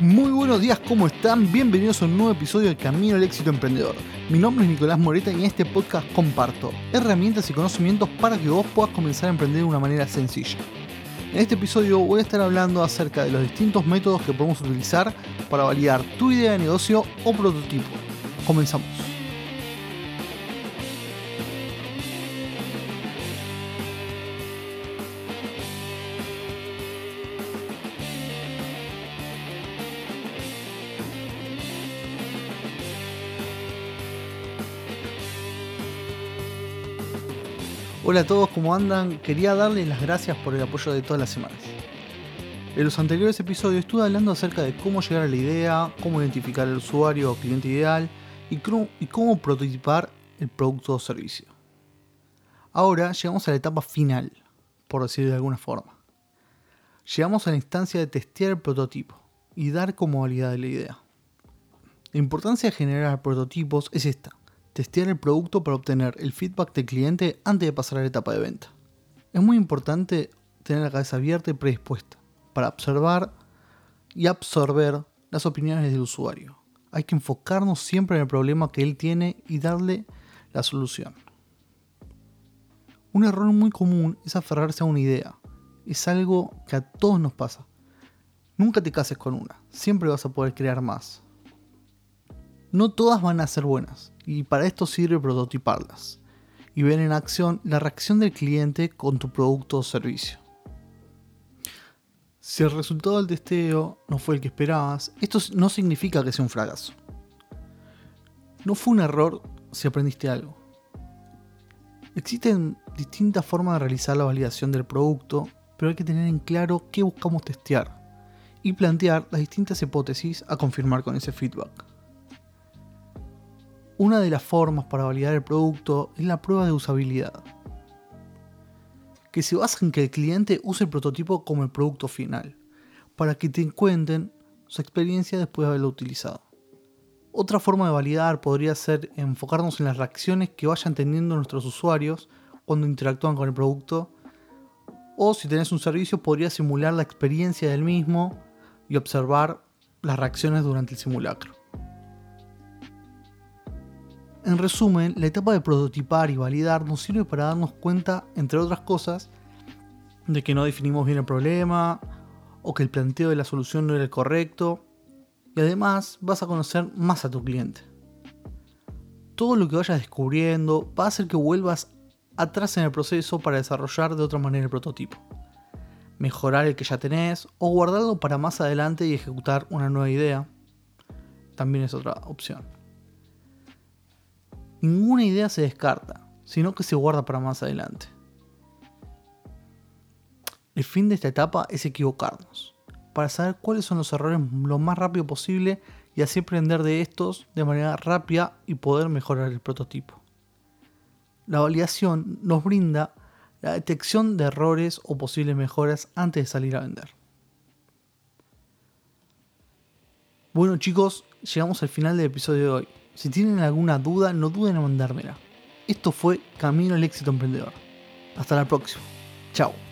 Muy buenos días, ¿cómo están? Bienvenidos a un nuevo episodio de Camino al Éxito Emprendedor. Mi nombre es Nicolás Moreta y en este podcast comparto herramientas y conocimientos para que vos puedas comenzar a emprender de una manera sencilla. En este episodio voy a estar hablando acerca de los distintos métodos que podemos utilizar para validar tu idea de negocio o prototipo. Comenzamos. Hola a todos, ¿cómo andan? Quería darles las gracias por el apoyo de todas las semanas. En los anteriores episodios estuve hablando acerca de cómo llegar a la idea, cómo identificar al usuario o cliente ideal y cómo, prototipar el producto o servicio. Ahora llegamos a la etapa final, por decirlo de alguna forma. Llegamos a la instancia de testear el prototipo y dar como validad la idea. La importancia de generar prototipos es esta testear el producto para obtener el feedback del cliente antes de pasar a la etapa de venta. Es muy importante tener la cabeza abierta y predispuesta para observar y absorber las opiniones del usuario. Hay que enfocarnos siempre en el problema que él tiene y darle la solución. Un error muy común es aferrarse a una idea. Es algo que a todos nos pasa. Nunca te cases con una, siempre vas a poder crear más. No todas van a ser buenas, y para esto sirve prototiparlas y ver en acción la reacción del cliente con tu producto o servicio. Si el resultado del testeo no fue el que esperabas, esto no significa que sea un fracaso. No fue un error si aprendiste algo. Existen distintas formas de realizar la validación del producto, pero hay que tener en claro qué buscamos testear y plantear las distintas hipótesis a confirmar con ese feedback. Una de las formas para validar el producto es la prueba de usabilidad, que se basa en que el cliente use el prototipo como el producto final, para que te cuenten su experiencia después de haberlo utilizado. Otra forma de validar podría ser enfocarnos en las reacciones que vayan teniendo nuestros usuarios cuando interactúan con el producto, o si tenés un servicio podría simular la experiencia del mismo y observar las reacciones durante el simulacro. En resumen, la etapa de prototipar y validar nos sirve para darnos cuenta, entre otras cosas, de que no definimos bien el problema o que el planteo de la solución no era el correcto. Y además vas a conocer más a tu cliente. Todo lo que vayas descubriendo va a hacer que vuelvas atrás en el proceso para desarrollar de otra manera el prototipo. Mejorar el que ya tenés o guardarlo para más adelante y ejecutar una nueva idea. También es otra opción ninguna idea se descarta, sino que se guarda para más adelante. El fin de esta etapa es equivocarnos, para saber cuáles son los errores lo más rápido posible y así aprender de estos de manera rápida y poder mejorar el prototipo. La validación nos brinda la detección de errores o posibles mejoras antes de salir a vender. Bueno chicos, llegamos al final del episodio de hoy. Si tienen alguna duda, no duden en mandármela. Esto fue Camino al éxito emprendedor. Hasta la próxima. Chao.